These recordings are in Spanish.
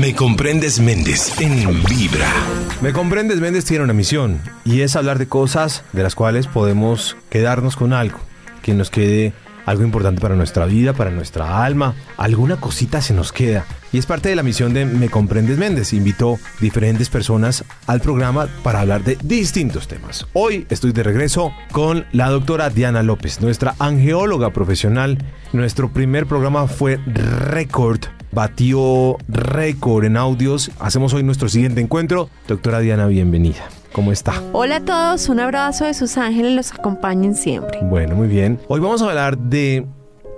Me comprendes Méndez en Vibra. Me comprendes Méndez tiene una misión y es hablar de cosas de las cuales podemos quedarnos con algo, que nos quede algo importante para nuestra vida, para nuestra alma, alguna cosita se nos queda. Y es parte de la misión de Me Comprendes Méndez. Invitó diferentes personas al programa para hablar de distintos temas. Hoy estoy de regreso con la doctora Diana López, nuestra angeóloga profesional. Nuestro primer programa fue récord, batió récord en audios. Hacemos hoy nuestro siguiente encuentro. Doctora Diana, bienvenida. ¿Cómo está? Hola a todos, un abrazo de sus ángeles, los acompañen siempre. Bueno, muy bien. Hoy vamos a hablar de,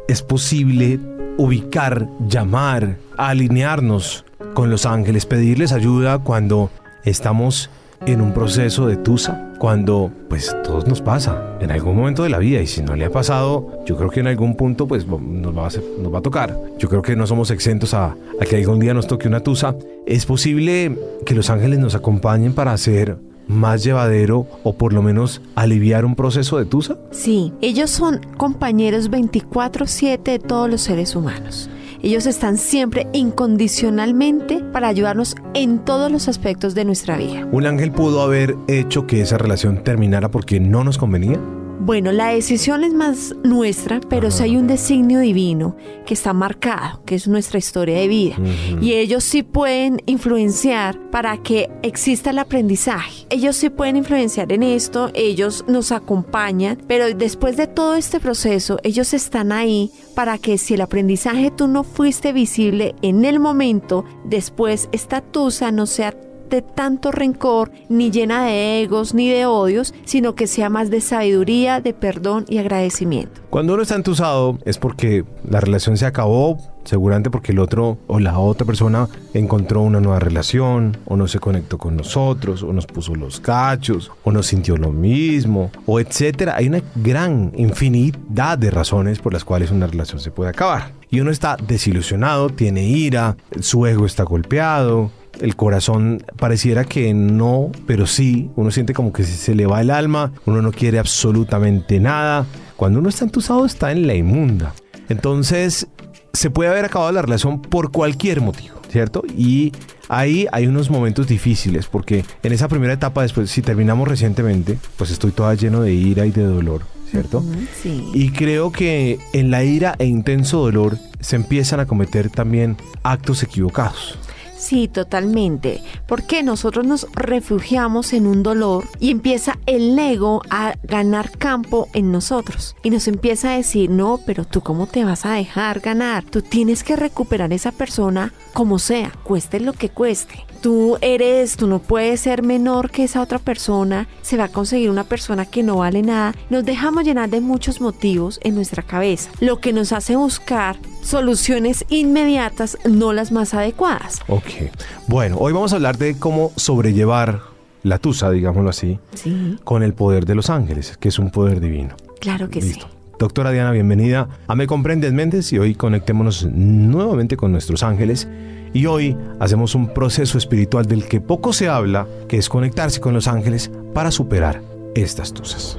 ¿es posible ubicar, llamar, alinearnos con los ángeles, pedirles ayuda cuando estamos en un proceso de tusa, cuando pues todos nos pasa en algún momento de la vida y si no le ha pasado, yo creo que en algún punto pues nos va a, nos va a tocar. Yo creo que no somos exentos a, a que algún día nos toque una tusa. Es posible que los ángeles nos acompañen para hacer más llevadero o por lo menos aliviar un proceso de tusa? Sí, ellos son compañeros 24/7 de todos los seres humanos. Ellos están siempre incondicionalmente para ayudarnos en todos los aspectos de nuestra vida. ¿Un ángel pudo haber hecho que esa relación terminara porque no nos convenía? Bueno, la decisión es más nuestra, pero si hay un designio divino que está marcado, que es nuestra historia de vida. Y ellos sí pueden influenciar para que exista el aprendizaje. Ellos sí pueden influenciar en esto, ellos nos acompañan, pero después de todo este proceso, ellos están ahí para que si el aprendizaje tú no fuiste visible en el momento, después esta tusa no sea de tanto rencor, ni llena de egos, ni de odios, sino que sea más de sabiduría, de perdón y agradecimiento. Cuando uno está entusado es porque la relación se acabó, seguramente porque el otro o la otra persona encontró una nueva relación, o no se conectó con nosotros, o nos puso los cachos, o no sintió lo mismo, o etcétera. Hay una gran infinidad de razones por las cuales una relación se puede acabar. Y uno está desilusionado, tiene ira, su ego está golpeado, el corazón pareciera que no, pero sí, uno siente como que se le va el alma, uno no quiere absolutamente nada. Cuando uno está entusado está en la inmunda. Entonces, se puede haber acabado la relación por cualquier motivo, ¿cierto? Y ahí hay unos momentos difíciles, porque en esa primera etapa, después, si terminamos recientemente, pues estoy toda lleno de ira y de dolor. ¿Cierto? Sí. Y creo que en la ira e intenso dolor se empiezan a cometer también actos equivocados. Sí, totalmente. Porque nosotros nos refugiamos en un dolor y empieza el ego a ganar campo en nosotros. Y nos empieza a decir, no, pero tú cómo te vas a dejar ganar. Tú tienes que recuperar esa persona como sea, cueste lo que cueste. Tú eres, tú no puedes ser menor que esa otra persona. Se va a conseguir una persona que no vale nada. Nos dejamos llenar de muchos motivos en nuestra cabeza. Lo que nos hace buscar soluciones inmediatas, no las más adecuadas. Ok. Bueno, hoy vamos a hablar de cómo sobrellevar la tusa, digámoslo así, Sí, con el poder de los ángeles, que es un poder divino. claro que Listo. sí. Doctora Diana, bienvenida a Me Comprendes Méndez y hoy conectémonos nuevamente con nuestros ángeles. Y hoy hacemos un proceso espiritual del que poco se habla, que es conectarse con los ángeles para superar estas tusas.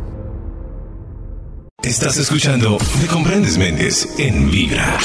Estás escuchando Me comprendes Méndez en Vibra.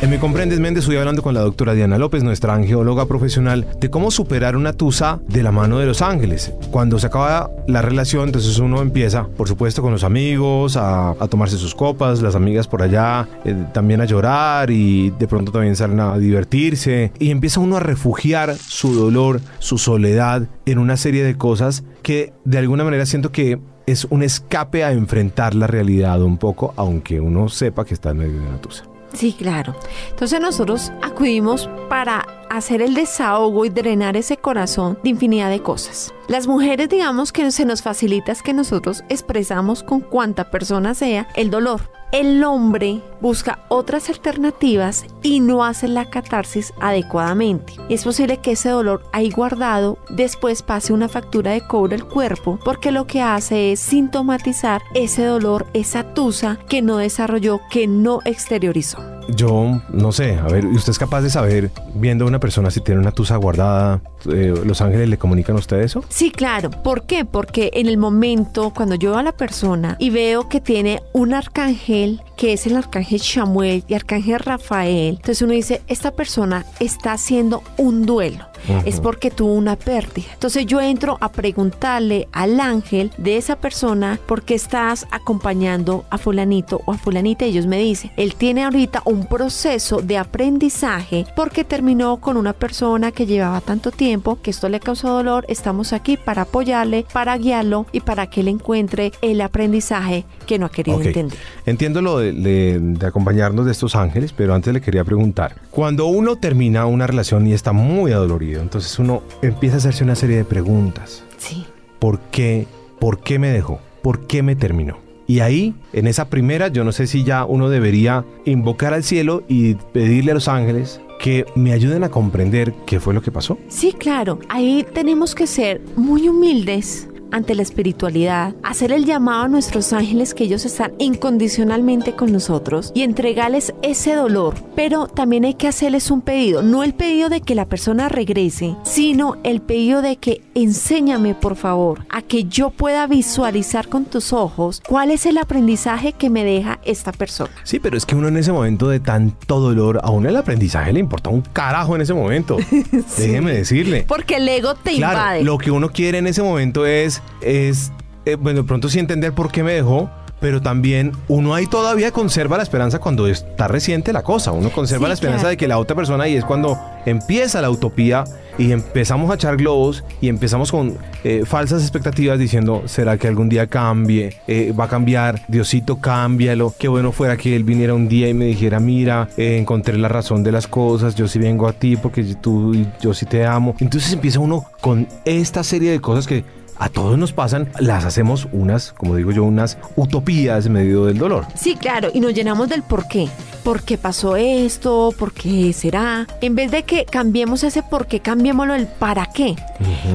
En Me Comprendes Méndez estoy hablando con la doctora Diana López, nuestra angeóloga profesional, de cómo superar una tusa de la mano de los ángeles. Cuando se acaba la relación, entonces uno empieza, por supuesto, con los amigos, a, a tomarse sus copas, las amigas por allá, eh, también a llorar y de pronto también salen a divertirse. Y empieza uno a refugiar su dolor, su soledad en una serie de cosas que de alguna manera siento que es un escape a enfrentar la realidad un poco, aunque uno sepa que está en medio de una tusa. Sí, claro. Entonces nosotros acudimos para hacer el desahogo y drenar ese corazón de infinidad de cosas. Las mujeres, digamos que se nos facilita es que nosotros expresamos con cuanta persona sea el dolor. El hombre busca otras alternativas y no hace la catarsis adecuadamente. Es posible que ese dolor ahí guardado después pase una factura de cobre al cuerpo porque lo que hace es sintomatizar ese dolor, esa tusa que no desarrolló, que no exteriorizó. Yo no sé, a ver, ¿y ¿usted es capaz de saber, viendo a una persona si tiene una tusa guardada, eh, los ángeles le comunican a usted eso? Sí, claro. ¿Por qué? Porque en el momento cuando yo veo a la persona y veo que tiene un arcángel que es el arcángel Samuel y arcángel Rafael, entonces uno dice, esta persona está haciendo un duelo. Es porque tuvo una pérdida. Entonces yo entro a preguntarle al ángel de esa persona por qué estás acompañando a fulanito o a fulanita. Ellos me dicen, él tiene ahorita un proceso de aprendizaje porque terminó con una persona que llevaba tanto tiempo, que esto le causó dolor. Estamos aquí para apoyarle, para guiarlo y para que él encuentre el aprendizaje que no ha querido entender. Entiendo lo de, acompañarnos de estos ángeles, pero antes le quería preguntar, cuando uno termina una relación y está muy adolorido, entonces uno empieza a hacerse una serie de preguntas. Sí. ¿Por qué? ¿Por qué me dejó? ¿Por qué me terminó? Y ahí, en esa primera, yo no sé si ya uno debería invocar al cielo y pedirle a los ángeles que me ayuden a comprender qué fue lo que pasó. Sí, claro. Ahí tenemos que ser muy humildes ante la espiritualidad, hacer el llamado a nuestros ángeles que ellos están incondicionalmente con nosotros y entregarles ese dolor. Pero también hay que hacerles un pedido, no el pedido de que la persona regrese, sino el pedido de que enséñame por favor a que yo pueda visualizar con tus ojos cuál es el aprendizaje que me deja esta persona. Sí, pero es que uno en ese momento de tanto dolor, a uno el aprendizaje le importa un carajo en ese momento. Déjeme decirle. Porque el ego te claro, invade. Lo que uno quiere en ese momento es es, eh, bueno, de pronto sí entender por qué me dejó, pero también uno ahí todavía conserva la esperanza cuando está reciente la cosa. Uno conserva la esperanza de que la otra persona y es cuando empieza la utopía y empezamos a echar globos y empezamos con eh, falsas expectativas diciendo, ¿será que algún día cambie? Eh, ¿Va a cambiar? Diosito, cámbialo. Qué bueno fuera que él viniera un día y me dijera, mira, encontré la razón de las cosas, yo sí vengo a ti porque tú yo sí te amo. Entonces empieza uno con esta serie de cosas que a todos nos pasan, las hacemos unas, como digo yo, unas utopías en medio del dolor. Sí, claro, y nos llenamos del por qué. ¿Por qué pasó esto? ¿Por qué será? En vez de que cambiemos ese por qué, cambiémoslo el para qué.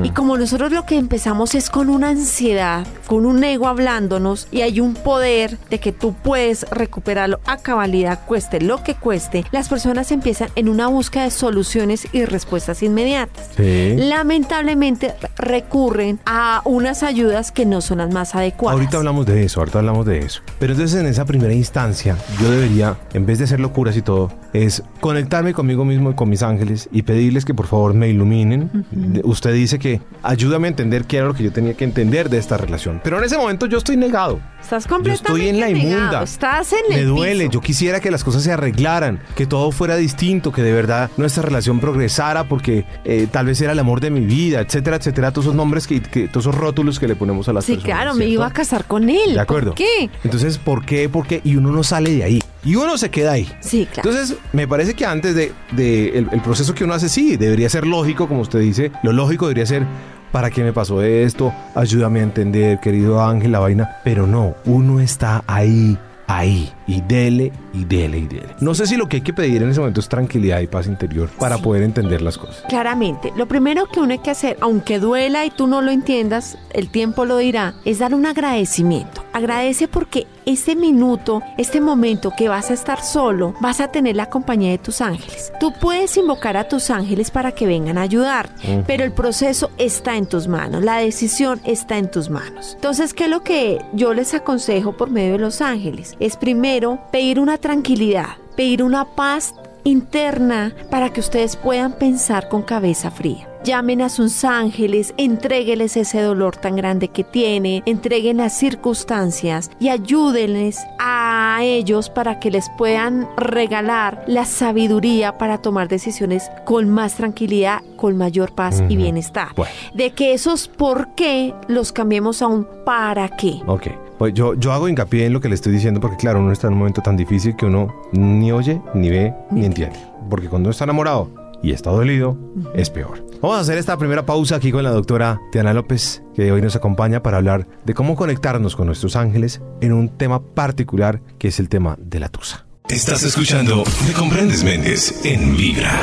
Y como nosotros lo que empezamos es con una ansiedad, con un ego hablándonos y hay un poder de que tú puedes recuperarlo a cabalidad, cueste lo que cueste, las personas empiezan en una búsqueda de soluciones y respuestas inmediatas. Lamentablemente recurren a unas ayudas que no son las más adecuadas. Ahorita hablamos de eso, ahorita hablamos de eso. Pero entonces en esa primera instancia yo debería, en vez de hacer locuras y todo, es conectarme conmigo mismo y con mis ángeles y pedirles que por favor me iluminen. Usted dice que ayúdame a entender qué era lo que yo tenía que entender de esta relación. Pero en ese momento yo estoy negado. Estás completamente Yo estoy en la inmunda. Estás en Me duele. Yo quisiera que las cosas se arreglaran, que todo fuera distinto, que de verdad nuestra relación progresara porque eh, tal vez era el amor de mi vida, etcétera, etcétera. Todos esos nombres que, todos esos rótulos que le ponemos a las sí, personas. Sí, claro, me iba a casar con él. De acuerdo. ¿Por qué? Entonces, ¿por qué? ¿Por qué? Y uno no sale de ahí. Y uno se queda ahí. Sí, claro. Entonces, me parece que antes de, el, el proceso que uno hace, sí, debería ser lógico, como usted dice. Lo lógico debería ser, ¿para qué me pasó esto? Ayúdame a entender, querido Ángel, la vaina. Pero no, uno está ahí, ahí, y dele, y dele, y dele. No sé si lo que hay que pedir en ese momento es tranquilidad y paz interior para poder entender las cosas. Claramente, lo primero que uno hay que hacer, aunque duela y tú no lo entiendas, el tiempo lo dirá, es dar un agradecimiento. Agradece porque este minuto, este momento que vas a estar solo, vas a tener la compañía de tus ángeles. Tú puedes invocar a tus ángeles para que vengan a ayudar, pero el proceso está en tus manos, la decisión está en tus manos. Entonces, ¿qué es lo que yo les aconsejo por medio de los ángeles? Es primero pedir una tranquilidad, pedir una paz interna para que ustedes puedan pensar con cabeza fría. Llamen a sus ángeles, entrégueles ese dolor tan grande que tiene, entreguen las circunstancias y ayúdenles a ellos para que les puedan regalar la sabiduría para tomar decisiones con más tranquilidad, con mayor paz y bienestar. De que esos por qué los cambiemos a un para qué. Ok. Pues yo, yo hago hincapié en lo que le estoy diciendo porque claro, uno está en un momento tan difícil que uno ni oye, ni ve, ni entiende. Porque cuando uno está enamorado y está dolido, es peor. Vamos a hacer esta primera pausa aquí con la doctora Diana López, que hoy nos acompaña para hablar de cómo conectarnos con nuestros ángeles en un tema particular que es el tema de la tusa. Estás escuchando Me Comprendes Méndez en Vibra.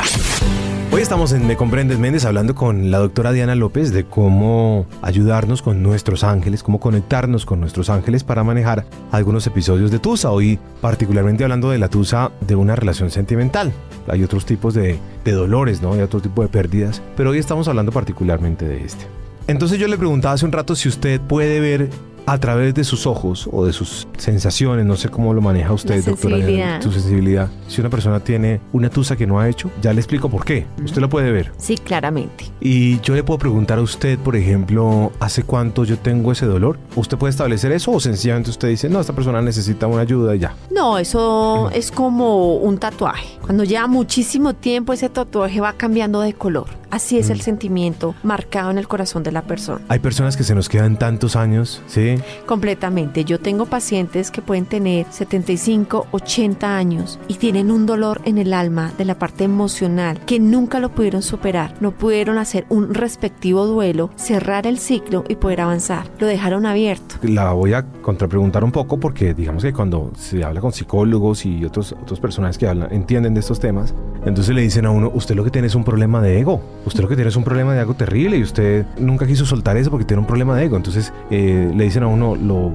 Hoy estamos en Me Comprendes Méndez hablando con la doctora Diana López de cómo ayudarnos con nuestros ángeles, cómo conectarnos con nuestros ángeles para manejar algunos episodios de Tusa. Hoy particularmente hablando de la Tusa de una relación sentimental. Hay otros tipos de, de dolores, ¿no? Hay otro tipo de pérdidas, pero hoy estamos hablando particularmente de este. Entonces yo le preguntaba hace un rato si usted puede ver a través de sus ojos o de sus sensaciones, no sé cómo lo maneja usted, La doctora, sensibilidad. su sensibilidad. Si una persona tiene una tusa que no ha hecho, ya le explico por qué. Usted lo puede ver. Sí, claramente. Y yo le puedo preguntar a usted, por ejemplo, ¿hace cuánto yo tengo ese dolor? ¿Usted puede establecer eso o sencillamente usted dice, no, esta persona necesita una ayuda y ya? No, eso es como un tatuaje. Cuando lleva muchísimo tiempo, ese tatuaje va cambiando de color. Así es el sentimiento marcado en el corazón de la persona. Hay personas que se nos quedan tantos años, ¿sí? Completamente. Yo tengo pacientes que pueden tener 75, 80 años y tienen un dolor en el alma de la parte emocional que nunca lo pudieron superar. No pudieron hacer un respectivo duelo, cerrar el ciclo y poder avanzar. Lo dejaron abierto. La voy a contrapreguntar un poco porque digamos que cuando se habla con psicólogos y otros, otros personajes que entienden de estos temas, entonces le dicen a uno, usted lo que tiene es un problema de ego, usted lo que tiene es un problema de algo terrible y usted nunca quiso soltar eso porque tiene un problema de ego. Entonces eh, le dicen a uno, lo,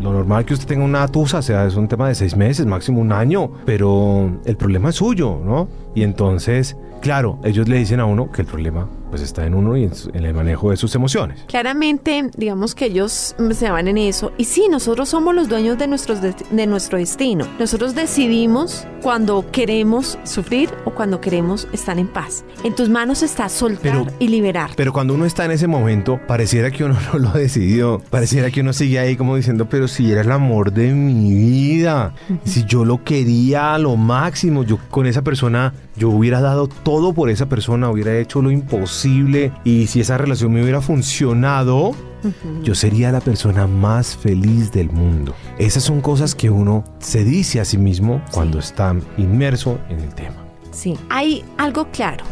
lo normal que usted tenga una tusa, o sea, es un tema de seis meses, máximo un año, pero el problema es suyo, ¿no? Y entonces, claro, ellos le dicen a uno que el problema pues está en uno y en, el manejo de sus emociones. Claramente, digamos que ellos se van en eso. Y sí, nosotros somos los dueños de, nuestros de, de nuestro destino. Nosotros decidimos cuando queremos sufrir o cuando queremos estar en paz. En tus manos está soltar Pero- y liberar. Pero cuando uno está en ese momento, pareciera que uno no lo ha decidido. Pareciera que uno sigue ahí como diciendo, pero si era el amor de mi vida, si yo lo quería a lo máximo, yo con esa persona, yo hubiera dado todo por esa persona, hubiera hecho lo imposible y si esa relación me hubiera funcionado, yo sería la persona más feliz del mundo. Esas son cosas que uno se dice a sí mismo cuando está inmerso en el tema. Sí, hay algo claro.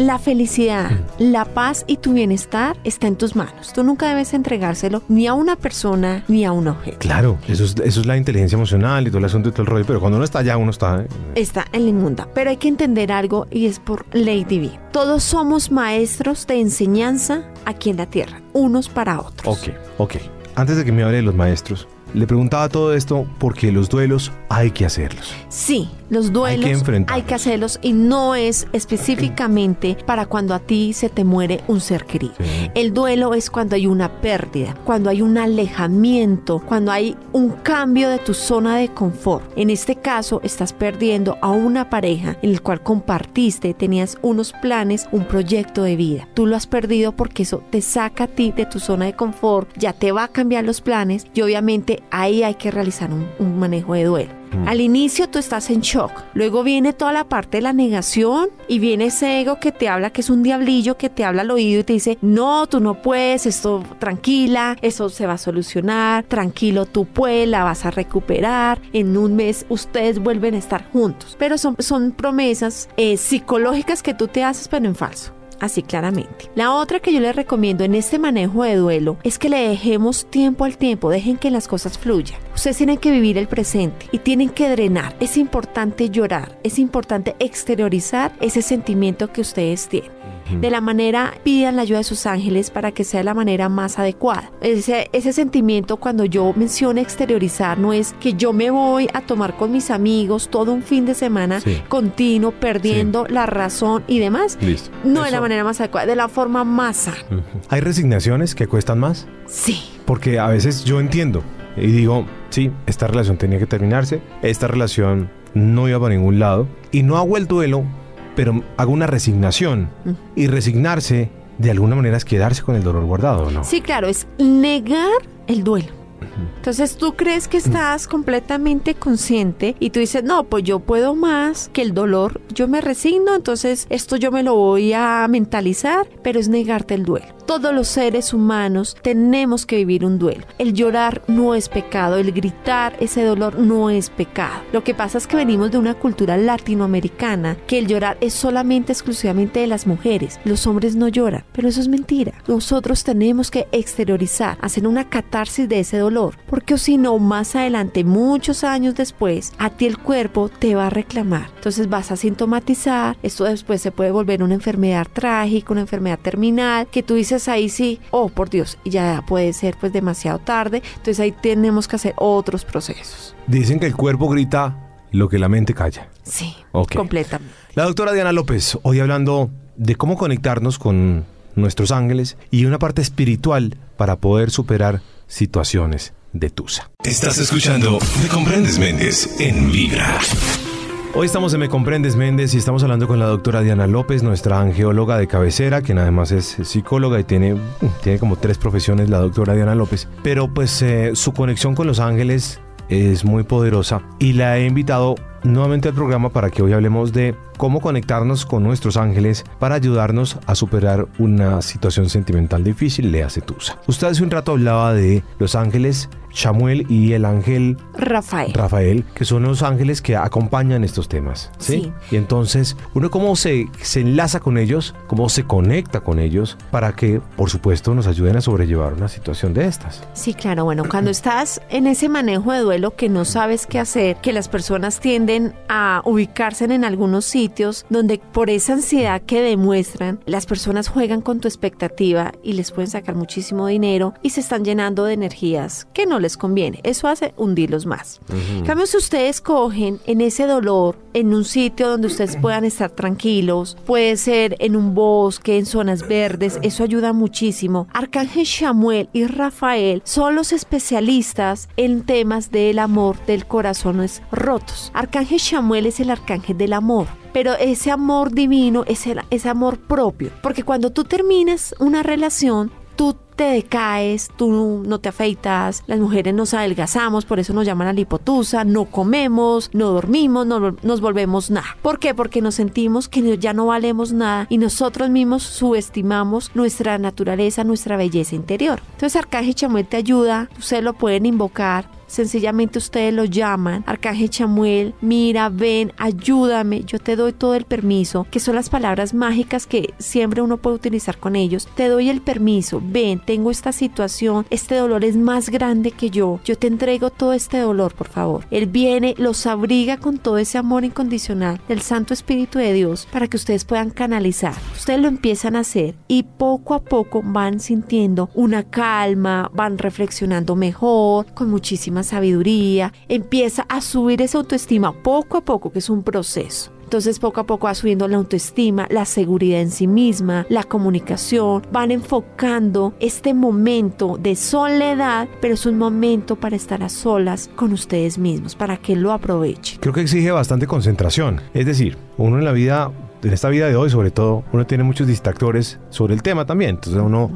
La felicidad, la paz y tu bienestar está en tus manos. Tú nunca debes entregárselo ni a una persona ni a un objeto. Claro, eso es, eso es la inteligencia emocional y todo el asunto y todo el rollo, pero cuando uno está allá, uno está... eh, Está en la inmunda. Pero hay que entender algo y es por ley divina. Todos somos maestros de enseñanza aquí en la tierra, unos para otros. Ok, ok. Antes de que me hable de los maestros, le preguntaba todo esto porque los duelos hay que hacerlos. Sí, los duelos Hay que enfrentarlos. hay que hacerlos y no es específicamente para cuando a ti se te muere un ser querido. Sí. El duelo es cuando hay una pérdida, cuando hay un alejamiento, cuando hay un cambio de tu zona de confort. En este caso, estás perdiendo a una pareja en el cual compartiste, tenías unos planes, un proyecto de vida. Tú lo has perdido porque eso te saca a ti de tu zona de confort, ya te va a cambiar los planes y obviamente ahí hay que realizar un, un manejo de duelo. Al inicio tú estás en shock, luego viene toda la parte de la negación y viene ese ego que te habla que es un diablillo que te habla al oído y te dice, no, tú no puedes, esto tranquila, eso se va a solucionar, tranquilo, tú puedes, la vas a recuperar, en un mes ustedes vuelven a estar juntos. Pero son, promesas eh, psicológicas que tú te haces pero en falso. Así claramente. La otra que yo les recomiendo en este manejo de duelo es que le dejemos tiempo al tiempo, dejen que las cosas fluyan. Ustedes tienen que vivir el presente y tienen que drenar. Es importante llorar, es importante exteriorizar ese sentimiento que ustedes tienen. De la manera, pidan la ayuda de sus ángeles para que sea la manera más adecuada. Ese, ese sentimiento cuando yo menciono exteriorizar no es que yo me voy a tomar con mis amigos todo un fin de semana Sí. continuo, perdiendo la razón y demás. Listo. No de Eso. la manera más adecuada, de la forma más sana. ¿Hay resignaciones que cuestan más? Sí. Porque a veces yo entiendo y digo, sí, esta relación tenía que terminarse, esta relación no iba para ningún lado y no hago el duelo, pero hago una resignación. Mm. Y resignarse de alguna manera es quedarse con el dolor guardado, ¿no? Sí, claro, es negar el duelo. Entonces tú crees que estás completamente consciente y tú dices, no, pues yo puedo más que el dolor, yo me resigno, entonces esto yo me lo voy a mentalizar, pero es negarte el duelo. Todos los seres humanos tenemos que vivir un duelo. El llorar no es pecado, el gritar ese dolor no es pecado. Lo que pasa es que venimos de una cultura latinoamericana que el llorar es solamente exclusivamente de las mujeres. Los hombres no lloran, pero eso es mentira. Nosotros tenemos que exteriorizar, hacer una catarsis de ese dolor, porque si no, más adelante, muchos años después, a ti el cuerpo te va a reclamar. Entonces vas a sintomatizar, esto después se puede volver una enfermedad trágica, una enfermedad terminal, que tú dices ahí sí, oh por Dios, y ya puede ser pues demasiado tarde, entonces ahí tenemos que hacer otros procesos. Dicen que el cuerpo grita lo que la mente calla. Sí, Ok. completamente. La doctora Diana López, hoy hablando de cómo conectarnos con nuestros ángeles y una parte espiritual para poder superar situaciones de Tusa. Estás escuchando Me Comprendes Méndez en Vibra. Hoy estamos en Me Comprendes Méndez y estamos hablando con la doctora Diana López, nuestra angeóloga de cabecera, quien además es psicóloga y tiene, tiene como tres profesiones la doctora Diana López. Pero pues eh, su conexión con los ángeles es muy poderosa y la he invitado nuevamente al programa para que hoy hablemos de cómo conectarnos con nuestros ángeles para ayudarnos a superar una situación sentimental difícil, le hace Tusa. Usted hace un rato hablaba de los ángeles Samuel y el ángel Rafael. Rafael, que son los ángeles que acompañan estos temas. ¿sí? Y entonces, uno cómo se, se enlaza con ellos, cómo se conecta con ellos para que, por supuesto, nos ayuden a sobrellevar una situación de estas. Sí, claro. Bueno, cuando estás en ese manejo de duelo que no sabes qué hacer, que las personas tienden a ubicarse en algunos sitios donde por esa ansiedad que demuestran, las personas juegan con tu expectativa y les pueden sacar muchísimo dinero y se están llenando de energías que no les conviene. Eso hace hundirlos más. En cambio, si ustedes cogen en ese dolor, en un sitio donde ustedes puedan estar tranquilos, puede ser en un bosque, en zonas verdes, eso ayuda muchísimo. Arcángel Samuel y Rafael son los especialistas en temas del amor, del corazones rotos. Arcángel Samuel es el arcángel del amor pero ese amor divino es el, ese amor propio. Porque cuando tú terminas una relación, tú te decaes, tú no te afeitas, las mujeres nos adelgazamos, por eso nos llaman a lipotusa, no comemos, no dormimos, no nos volvemos nada. ¿Por qué? Porque nos sentimos que ya no valemos nada y nosotros mismos subestimamos nuestra naturaleza, nuestra belleza interior. Entonces Arcángel Chamuel te ayuda, ustedes lo pueden invocar Sencillamente ustedes lo llaman, Arcángel Chamuel, mira, ven, ayúdame, yo te doy todo el permiso, que son las palabras mágicas que siempre uno puede utilizar con ellos. Te doy el permiso, ven, tengo esta situación, este dolor es más grande que yo, yo te entrego todo este dolor, por favor. Él viene, los abriga con todo ese amor incondicional del Santo Espíritu de Dios para que ustedes puedan canalizar. Ustedes lo empiezan a hacer y poco a poco van sintiendo una calma, van reflexionando mejor, con muchísimas sabiduría, empieza a subir esa autoestima poco a poco, que es un proceso. Entonces poco a poco va subiendo la autoestima, la seguridad en sí misma, la comunicación, van enfocando este momento de soledad, pero es un momento para estar a solas con ustedes mismos, para que lo aprovechen. Creo que exige bastante concentración, es decir, uno en la vida en esta vida de hoy, sobre todo, uno tiene muchos distractores sobre el tema también. Entonces uno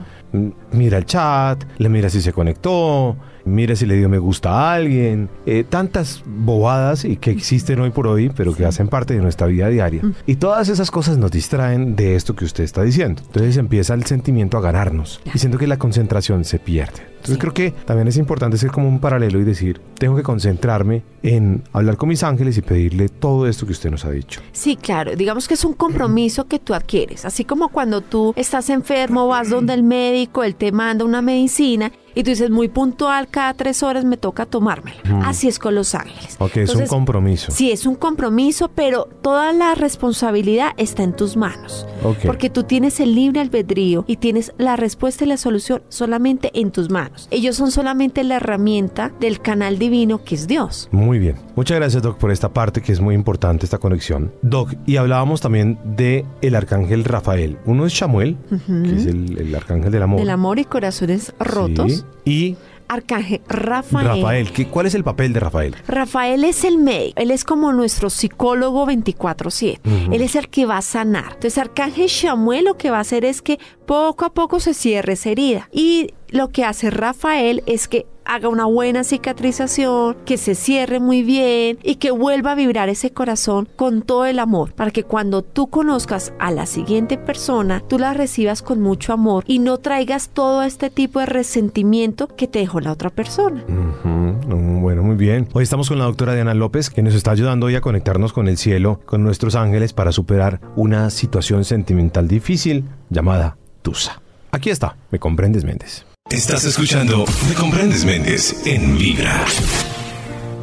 mira el chat, le mira si se conectó, mira si le dio me gusta a alguien, eh, tantas bobadas y que existen hoy por hoy, pero que hacen parte de nuestra vida diaria. Mm. Y todas esas cosas nos distraen de esto que usted está diciendo. Entonces empieza el sentimiento a ganarnos, diciendo que la concentración se pierde. Entonces creo que también es importante ser como un paralelo y decir, tengo que concentrarme en hablar con mis ángeles y pedirle todo esto que usted nos ha dicho. Sí, claro, digamos que es un compromiso que tú adquieres, así como cuando tú estás enfermo, vas donde el médico, él te manda una medicina y tú dices muy puntual, cada tres horas me toca tomármelo. Así es con los ángeles. Ok, es un compromiso. Sí, es un compromiso, pero toda la responsabilidad está en tus manos. Porque tú tienes el libre albedrío y tienes la respuesta y la solución solamente en tus manos. Ellos son solamente la herramienta del canal divino que es Dios. Muy bien. Muchas gracias, Doc, por esta parte que es muy importante, esta conexión. Doc, y hablábamos también de el arcángel Rafael. Uno es Samuel, que es el, arcángel del amor. Del amor y corazones rotos. Y Arcángel Rafael. Rafael, ¿cuál es el papel de Rafael? Rafael es el médico, él es como nuestro psicólogo 24/7, él es el que va a sanar. Entonces Arcángel Samuel lo que va a hacer es que poco a poco se cierre esa herida y lo que hace Rafael es que haga una buena cicatrización, que se cierre muy bien y que vuelva a vibrar ese corazón con todo el amor, para que cuando tú conozcas a la siguiente persona, tú la recibas con mucho amor y no traigas todo este tipo de resentimiento que te dejó la otra persona. Bueno, muy bien. Hoy estamos con la doctora Diana López, que nos está ayudando hoy a conectarnos con el cielo, con nuestros ángeles, para superar una situación sentimental difícil llamada Tusa. Aquí está, me comprendes Méndez. Estás escuchando Me Comprendes Méndez en Vibra.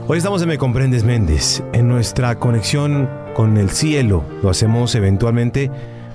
Hoy estamos en Me Comprendes Méndez, en nuestra conexión con el cielo. Lo hacemos eventualmente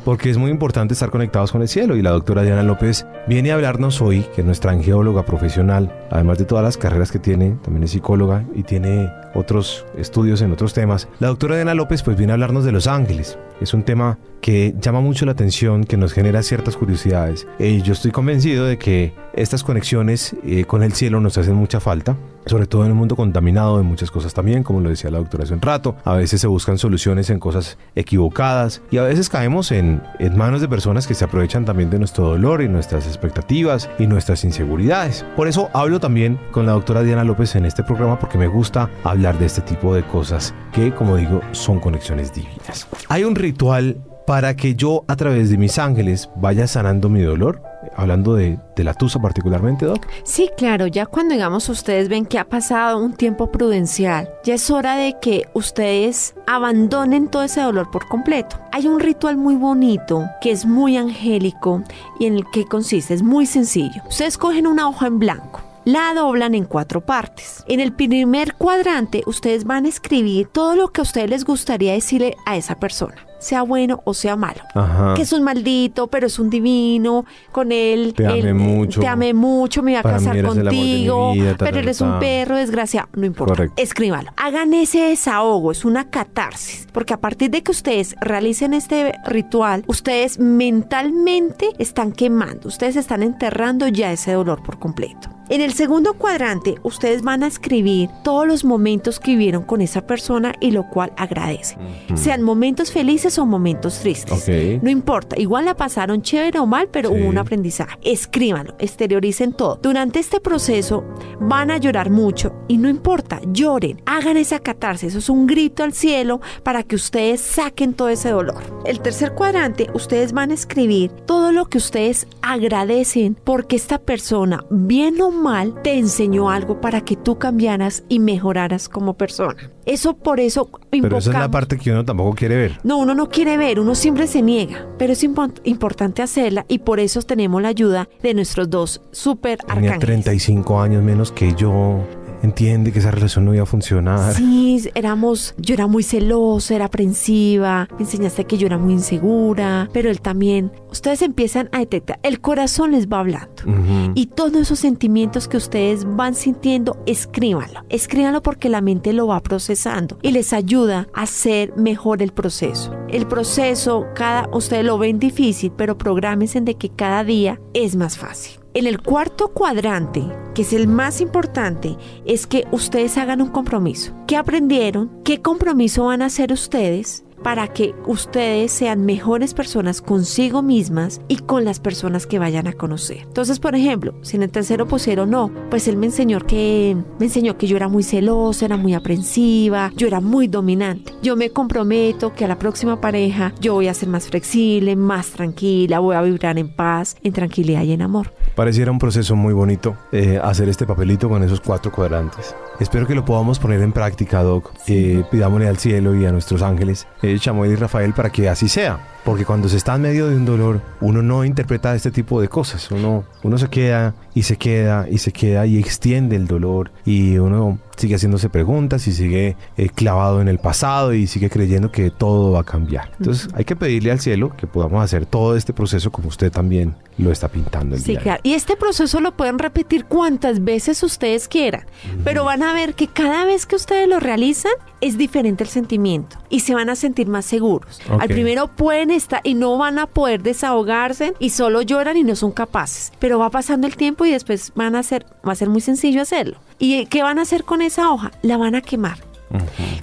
porque es muy importante estar conectados con el cielo y la doctora Diana López viene a hablarnos hoy, que es nuestra angeóloga profesional, además de todas las carreras que tiene, también es psicóloga y tiene otros estudios en otros temas. La doctora Diana López pues viene a hablarnos de los ángeles. Es un tema que llama mucho la atención, que nos genera ciertas curiosidades. Y yo estoy convencido de que estas conexiones eh, con el cielo nos hacen mucha falta, sobre todo en un mundo contaminado de muchas cosas también, como lo decía la doctora hace un rato. A veces se buscan soluciones en cosas equivocadas y a veces caemos en, en manos de personas que se aprovechan también de nuestro dolor y nuestras expectativas y nuestras inseguridades. Por eso hablo también con la doctora Diana López en este programa porque me gusta hablar de este tipo de cosas que, como digo, son conexiones divinas. Hay un ritual para que yo a través de mis ángeles vaya sanando mi dolor? Hablando de, la tusa particularmente, Doc. Sí, claro, ya cuando digamos ustedes ven que ha pasado un tiempo prudencial, ya es hora de que ustedes abandonen todo ese dolor por completo. Hay un ritual muy bonito que es muy angélico y en el que consiste, es muy sencillo. Ustedes cogen una hoja en blanco la doblan en cuatro partes. En el primer cuadrante ustedes van a escribir todo lo que a ustedes les gustaría decirle a esa persona sea bueno o sea malo. Ajá. Que es un maldito, pero es un divino. Con él. Te amé él, mucho. Te amé mucho, me voy a Para casar eres contigo. vida, ta, pero ta, eres ta. un perro desgraciado. No importa. Correcto. Escríbalo. Hagan ese desahogo, es una catarsis. Porque a partir de que ustedes realicen este ritual, ustedes mentalmente están quemando, ustedes están enterrando ya ese dolor por completo. En el segundo cuadrante, ustedes van a escribir todos los momentos que vivieron con esa persona y lo cual agradecen. Sean momentos felices o momentos tristes. Ok. No importa, igual la pasaron chévere o mal, pero Sí. hubo un aprendizaje. Escríbanlo, exterioricen todo. Durante este proceso van a llorar mucho y no importa, lloren, hagan esa catarsis. Eso es un grito al cielo para que ustedes saquen todo ese dolor. El tercer cuadrante, ustedes van a escribir todo lo que ustedes agradecen porque esta persona, bien o mal, te enseñó algo para que tú cambiaras y mejoraras como persona. Eso por eso Pero esa es la parte que uno tampoco quiere ver. no, uno no quiere ver, uno siempre se niega, pero es impo- importante hacerla y por eso tenemos la ayuda de nuestros dos super Tenía arcángeles. 35 años menos que yo. Entiende que esa relación no iba a funcionar. Sí, éramos, yo era muy celosa, era aprensiva, me enseñaste que yo era muy insegura, pero él también, ustedes empiezan a detectar, el corazón les va hablando. Ujú. Y todos esos sentimientos que ustedes van sintiendo, escríbanlo. Escríbanlo porque la mente lo va procesando y les ayuda a hacer mejor el proceso. El proceso, cada, ustedes lo ven difícil, pero prográmense de que cada día es más fácil. En el cuarto cuadrante, que es el más importante, es que ustedes hagan un compromiso. ¿Qué aprendieron? ¿Qué compromiso van a hacer ustedes? Para que ustedes sean mejores personas consigo mismas y con las personas que vayan a conocer. Entonces, por ejemplo, si en el tercero pusieron no, pues él me enseñó que me enseñó que yo era muy celosa, era muy aprensiva, yo era muy dominante. Yo me comprometo que a la próxima pareja yo voy a ser más flexible, más tranquila, voy a vibrar en paz, en tranquilidad y en amor. Pareciera un proceso muy bonito eh, hacer este papelito con esos cuatro cuadrantes. Espero que lo podamos poner en práctica, Doc. Eh, pidámosle al cielo y a nuestros ángeles, eh, Chamuel y Rafael, para que así sea. Porque cuando se está en medio de un dolor, uno no interpreta este tipo de cosas. Uno, uno se queda y se queda y se queda y extiende el dolor. Y uno sigue haciéndose preguntas y sigue eh, clavado en el pasado y sigue creyendo que todo va a cambiar. Entonces hay que pedirle al cielo que podamos hacer todo este proceso como usted también lo está pintando el Sí, día claro. Y este proceso lo pueden repetir cuantas veces ustedes quieran, pero van a ver que cada vez que ustedes lo realizan es diferente el sentimiento y se van a sentir más seguros. Al primero pueden estar y no van a poder desahogarse y solo lloran y no son capaces, pero va pasando el tiempo y después van a hacer, va a ser muy sencillo hacerlo. ¿Y qué van a hacer con esa hoja? La van a quemar.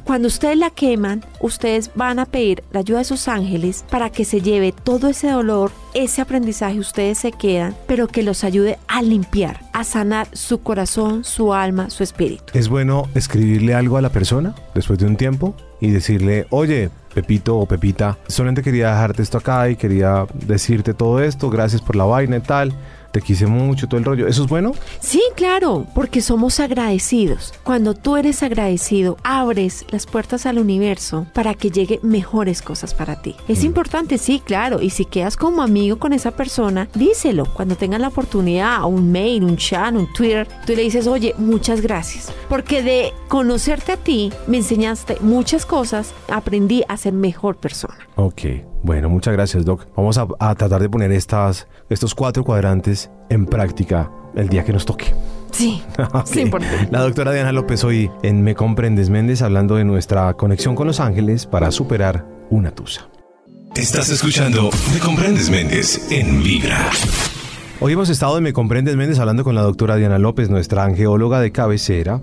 Cuando ustedes la queman, ustedes van a pedir la ayuda de sus ángeles para que se lleve todo ese dolor, ese aprendizaje, ustedes se quedan, pero que los ayude a limpiar, a sanar su corazón, su alma, su espíritu. Es bueno escribirle algo a la persona después de un tiempo y decirle, oye, Pepito o Pepita, solamente quería dejarte esto acá y quería decirte todo esto, gracias por la vaina y tal, te quise mucho, todo el rollo. ¿Eso es bueno? Sí, claro, porque somos agradecidos. Cuando tú eres agradecido, abres las puertas al universo para que llegue mejores cosas para ti. Es importante, sí, claro, y si quedas como amigo con esa persona, díselo. Cuando tengan la oportunidad, un mail, un chat, un Twitter, tú le dices, oye, muchas gracias. Porque de conocerte a ti, me enseñaste muchas cosas, aprendí a ser mejor persona. Ok. Bueno, muchas gracias, Doc. Vamos a, a tratar de poner estas, estos cuatro cuadrantes en práctica el día que nos toque. Sí, Ok. sí, importante. La doctora Diana López hoy en Me Comprendes Méndez hablando de nuestra conexión con los ángeles para superar una tusa. Estás escuchando Me Comprendes Méndez en Vibra. Hoy hemos estado en Me Comprendes Méndez hablando con la doctora Diana López, nuestra angeóloga de cabecera.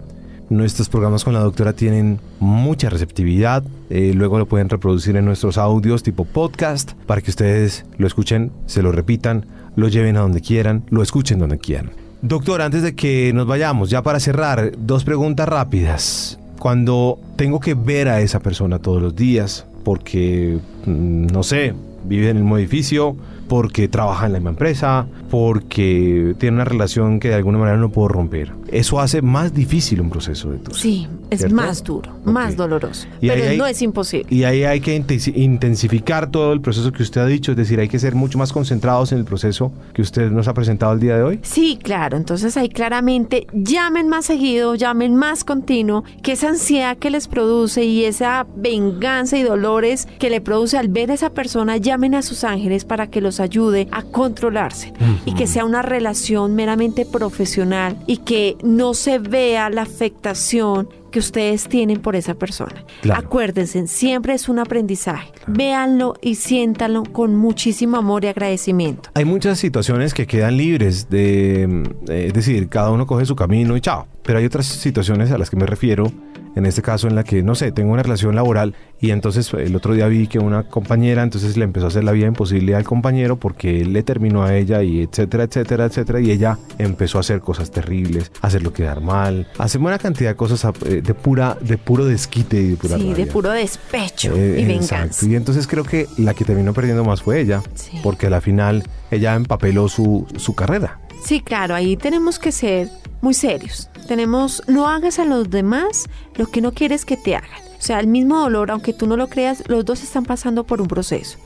Nuestros programas con la doctora tienen mucha receptividad. eh, luego lo pueden reproducir en nuestros audios tipo podcast para que ustedes lo escuchen, se lo repitan, lo lleven a donde quieran, lo escuchen donde quieran. Doctor, antes de que nos vayamos, ya para cerrar, dos preguntas rápidas. Cuando tengo que ver a esa persona todos los días, porque, mm, no sé, vive en el mismo edificio, porque trabaja en la misma empresa, porque tiene una relación que de alguna manera no puedo romper. Eso hace más difícil un proceso de tusa. Sí, es ¿Cierto? más duro, más doloroso. Y pero hay- no es imposible. Y ahí hay que intensi- intensificar todo el proceso que usted ha dicho, es decir, hay que ser mucho más concentrados en el proceso que usted nos ha presentado el día de hoy. Sí, claro. Entonces ahí claramente llamen más seguido, llamen más continuo, que esa ansiedad que les produce y esa venganza y dolores que le produce al ver a esa persona, llamen a sus ángeles para que los ayude a controlarse y que sea una relación meramente profesional y que no se vea la afectación que ustedes tienen por esa persona. Claro. Acuérdense, siempre es un aprendizaje. Véanlo y siéntanlo con muchísimo amor y agradecimiento. Hay muchas situaciones que quedan libres de, eh, es decir, cada uno coge su camino y chao. Pero hay otras situaciones a las que me refiero, en este caso en la que, no sé, tengo una relación laboral y entonces el otro día vi que una compañera entonces le empezó a hacer la vida imposible al compañero porque él le terminó a ella y etcétera, etcétera, etcétera. Y ella empezó a hacer cosas terribles, a hacerlo quedar mal, a hacer una cantidad de cosas eh, de, pura, de puro desquite y de pura Sí, de puro despecho Eh, y exacto. venganza. Y entonces creo que la que terminó perdiendo más fue ella, Sí. porque a la final ella empapeló su, su carrera. Sí, claro, ahí tenemos que ser muy serios. Tenemos, no hagas a los demás lo que no quieres que te hagan. O sea, el mismo dolor, aunque tú no lo creas, los dos están pasando por un proceso.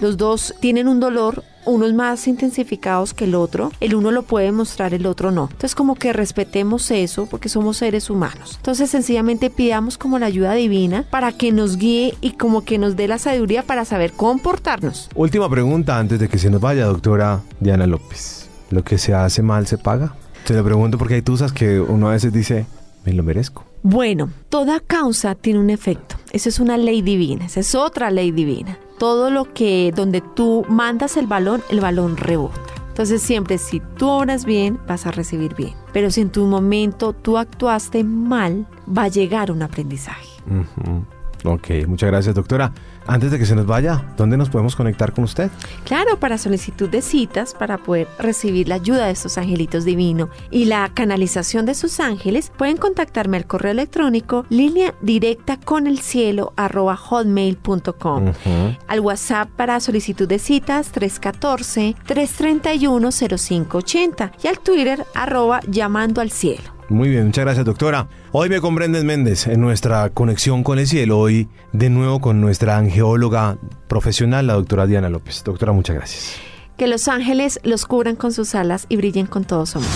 Los dos tienen un dolor, unos más intensificados que el otro. El uno lo puede mostrar, el otro no. Entonces, como que respetemos eso porque somos seres humanos. Entonces, sencillamente pidamos como la ayuda divina para que nos guíe y como que nos dé la sabiduría para saber comportarnos. Última pregunta antes de que se nos vaya, doctora Diana López. ¿Lo que se hace mal se paga? Se lo pregunto porque hay tusas que uno a veces dice, me lo merezco. Bueno, toda causa tiene un efecto. Esa es una ley divina, esa es otra ley divina. Todo lo que donde tú mandas el balón, el balón rebota. Entonces siempre si tú obras bien, vas a recibir bien. Pero si en tu momento tú actuaste mal, va a llegar un aprendizaje. Ujú. Ok, muchas gracias, doctora. Antes de que se nos vaya, ¿dónde nos podemos conectar con usted? Claro, para solicitud de citas, para poder recibir la ayuda de estos angelitos divinos y la canalización de sus ángeles, pueden contactarme al correo electrónico línea directa con el cielo arroba hotmail.com. Al WhatsApp para solicitud de citas 314-331-0580 y al Twitter arroba llamando al cielo. Muy bien, muchas gracias, doctora. Hoy me comprendes Méndez en nuestra conexión con el cielo. Hoy de nuevo con nuestra angeóloga profesional, la doctora Diana López. Doctora, muchas gracias. Que los ángeles los cubran con sus alas y brillen con todo su amor.